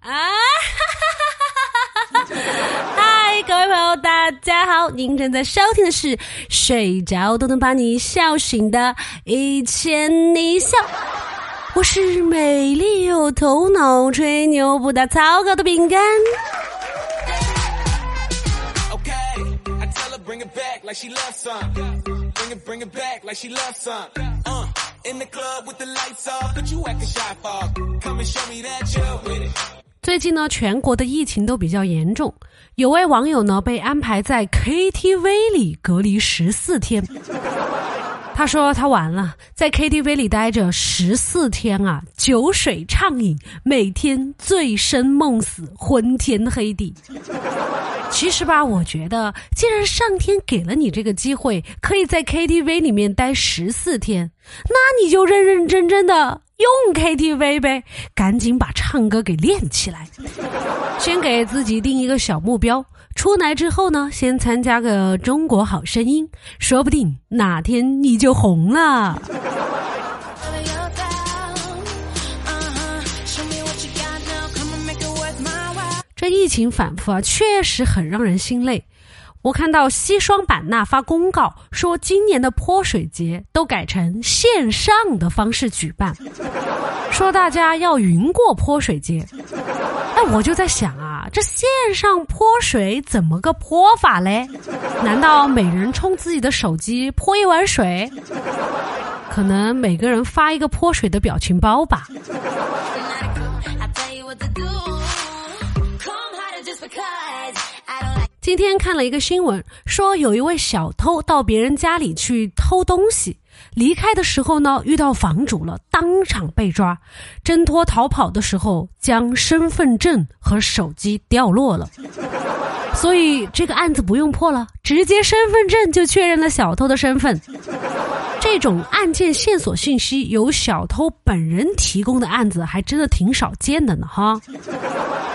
啊！嗨，各位朋友，大家好！您正在收听的是睡着都能把你笑醒的《一千你笑》，我是美丽有头脑、吹牛不打草稿的饼干。最近呢，全国的疫情都比较严重，有位网友呢被安排在 KTV 里隔离十四天。他说他完了，在 KTV 里待着十四天啊，酒水畅饮，每天醉生梦死，昏天黑地。其实吧，我觉得，既然上天给了你这个机会，可以在 KTV 里面待十四天，那你就认认真真的用 KTV 呗，赶紧把唱歌给练起来。先给自己定一个小目标，出来之后呢，先参加个中国好声音，说不定哪天你就红了。疫情反复啊，确实很让人心累。我看到西双版纳发公告说，今年的泼水节都改成线上的方式举办，说大家要云过泼水节。哎，我就在想啊，这线上泼水怎么个泼法嘞？难道每人冲自己的手机泼一碗水？可能每个人发一个泼水的表情包吧。今天看了一个新闻，说有一位小偷到别人家里去偷东西，离开的时候呢遇到房主了，当场被抓。挣脱逃跑的时候，将身份证和手机掉落了。所以这个案子不用破了，直接身份证就确认了小偷的身份。这种案件线索信息由小偷本人提供的案子，还真的挺少见的呢，哈。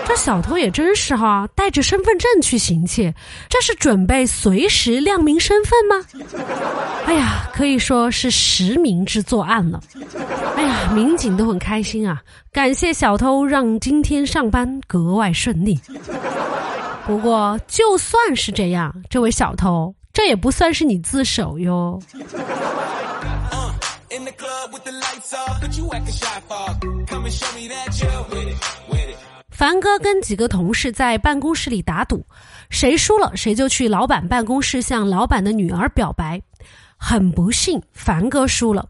这小偷也真是哈，带着身份证去行窃，这是准备随时亮明身份吗？哎呀，可以说是实名制作案了。哎呀，民警都很开心啊，感谢小偷让今天上班格外顺利。不过就算是这样，这位小偷，这也不算是你自首哟。凡哥跟几个同事在办公室里打赌，谁输了谁就去老板办公室向老板的女儿表白。很不幸，凡哥输了，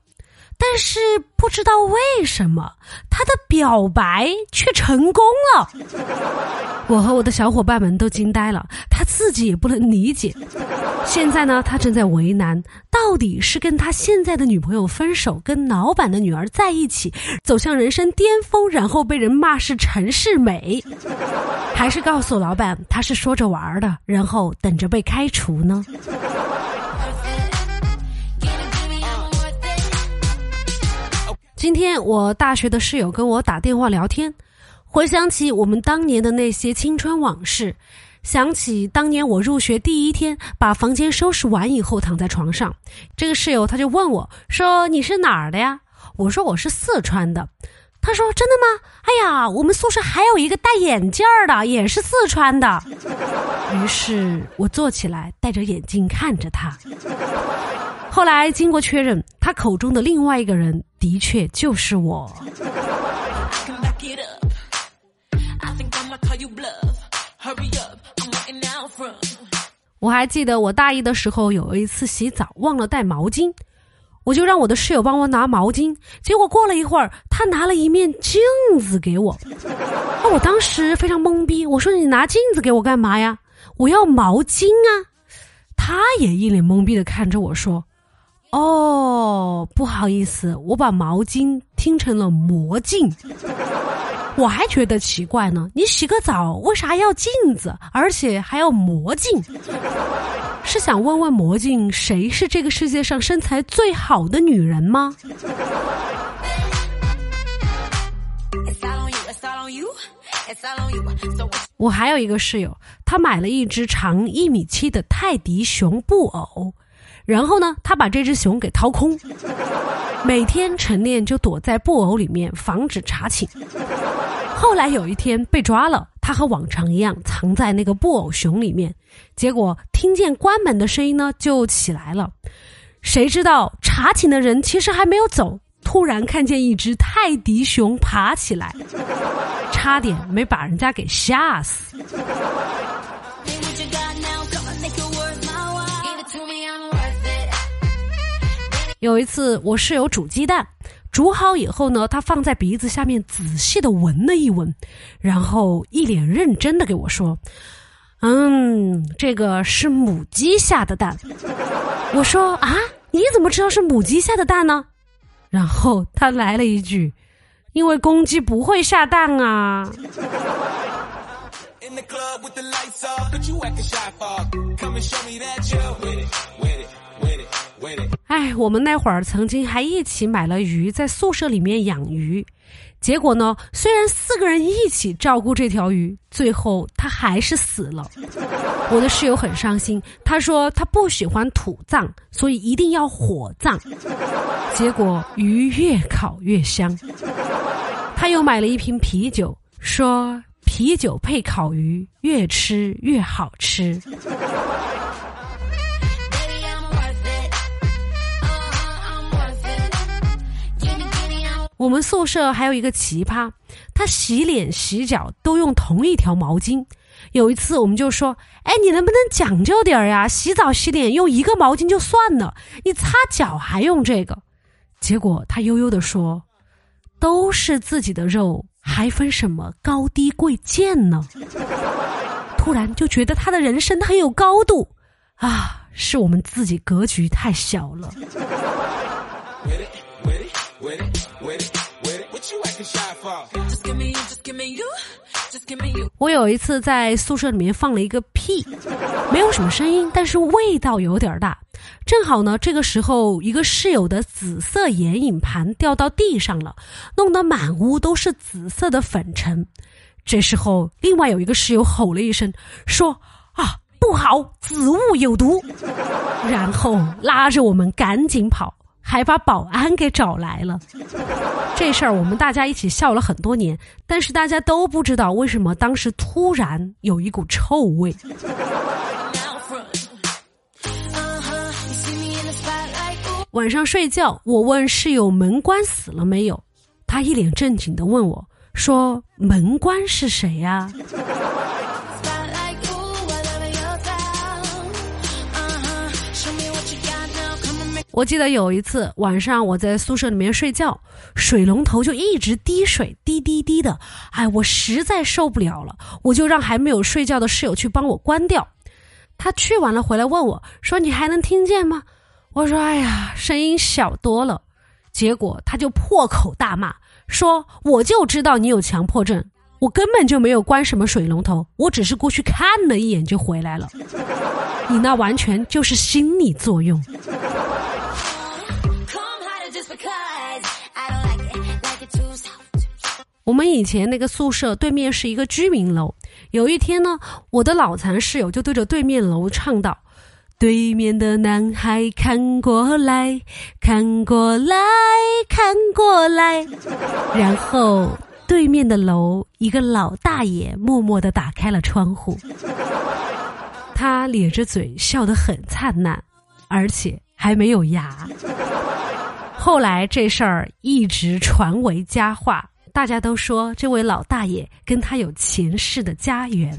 但是不知道为什么他的表白却成功了。我和我的小伙伴们都惊呆了，他自己也不能理解。现在呢，他正在为难，到底是跟他现在的女朋友分手，跟老板的女儿在一起，走向人生巅峰，然后被人骂是陈世美，还是告诉老板他是说着玩的，然后等着被开除呢？今天我大学的室友跟我打电话聊天。回想起我们当年的那些青春往事，想起当年我入学第一天，把房间收拾完以后躺在床上，这个室友他就问我说：“你是哪儿的呀？”我说：“我是四川的。”他说：“真的吗？”哎呀，我们宿舍还有一个戴眼镜的，也是四川的。于是我坐起来，戴着眼镜看着他。后来经过确认，他口中的另外一个人的确就是我。我还记得我大一的时候有一次洗澡忘了带毛巾，我就让我的室友帮我拿毛巾。结果过了一会儿，他拿了一面镜子给我。那我当时非常懵逼，我说：“你拿镜子给我干嘛呀？”我要毛巾啊！他也一脸懵逼的看着我说：“哦，不好意思，我把毛巾听成了魔镜。”我还觉得奇怪呢，你洗个澡为啥要镜子，而且还要魔镜？是想问问魔镜谁是这个世界上身材最好的女人吗？我还有一个室友，他买了一只长一米七的泰迪熊布偶，然后呢，他把这只熊给掏空，每天晨练就躲在布偶里面，防止查寝。后来有一天被抓了，他和往常一样藏在那个布偶熊里面，结果听见关门的声音呢，就起来了。谁知道查寝的人其实还没有走，突然看见一只泰迪熊爬起来，差点没把人家给吓死。有一次，我室友煮鸡蛋，煮好以后呢，他放在鼻子下面仔细的闻了一闻，然后一脸认真的给我说：“嗯，这个是母鸡下的蛋。”我说：“啊，你怎么知道是母鸡下的蛋呢？”然后他来了一句：“因为公鸡不会下蛋啊。”哎，我们那会儿曾经还一起买了鱼，在宿舍里面养鱼。结果呢，虽然四个人一起照顾这条鱼，最后它还是死了。我的室友很伤心，他说他不喜欢土葬，所以一定要火葬。结果鱼越烤越香。他又买了一瓶啤酒，说啤酒配烤鱼，越吃越好吃。我们宿舍还有一个奇葩，他洗脸洗脚都用同一条毛巾。有一次我们就说：“哎，你能不能讲究点儿呀？洗澡洗脸用一个毛巾就算了，你擦脚还用这个？”结果他悠悠的说：“都是自己的肉，还分什么高低贵贱呢？”突然就觉得他的人生很有高度啊！是我们自己格局太小了。我有一次在宿舍里面放了一个屁，没有什么声音，但是味道有点大。正好呢，这个时候一个室友的紫色眼影盘掉到地上了，弄得满屋都是紫色的粉尘。这时候，另外有一个室友吼了一声，说：“啊，不好，紫物有毒！”然后拉着我们赶紧跑。还把保安给找来了，这事儿我们大家一起笑了很多年，但是大家都不知道为什么当时突然有一股臭味。晚上睡觉，我问室友门关死了没有，他一脸正经的问我说：“门关是谁呀？”我记得有一次晚上，我在宿舍里面睡觉，水龙头就一直滴水，滴滴滴的。哎，我实在受不了了，我就让还没有睡觉的室友去帮我关掉。他去完了回来问我，说：“你还能听见吗？”我说：“哎呀，声音小多了。”结果他就破口大骂，说：“我就知道你有强迫症，我根本就没有关什么水龙头，我只是过去看了一眼就回来了。你那完全就是心理作用。”我们以前那个宿舍对面是一个居民楼。有一天呢，我的脑残室友就对着对面楼唱道：“对面的男孩看过来看过来看过来。”然后对面的楼一个老大爷默默的打开了窗户，他咧着嘴笑得很灿烂，而且还没有牙。后来这事儿一直传为佳话。大家都说这位老大爷跟他有前世的家缘。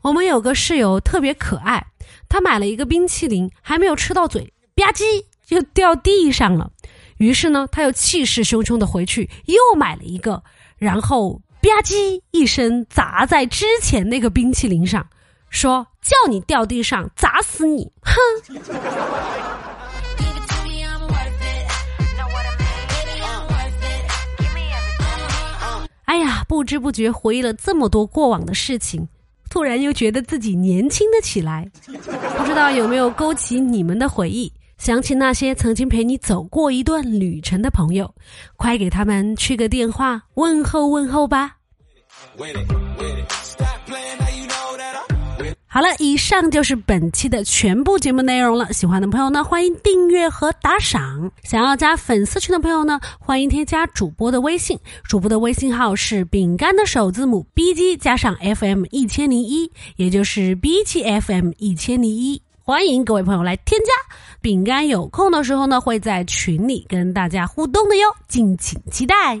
我们有个室友特别可爱，他买了一个冰淇淋，还没有吃到嘴，吧唧就掉地上了。于是呢，他又气势汹汹的回去又买了一个，然后吧唧一声砸在之前那个冰淇淋上。说叫你掉地上砸死你！哼！哎呀，不知不觉回忆了这么多过往的事情，突然又觉得自己年轻了起来。不知道有没有勾起你们的回忆？想起那些曾经陪你走过一段旅程的朋友，快给他们去个电话问候问候吧！好了，以上就是本期的全部节目内容了。喜欢的朋友呢，欢迎订阅和打赏。想要加粉丝群的朋友呢，欢迎添加主播的微信。主播的微信号是饼干的首字母 B G 加上 F M 一千零一，也就是 B 七 F M 一千零一。欢迎各位朋友来添加。饼干有空的时候呢，会在群里跟大家互动的哟，敬请期待。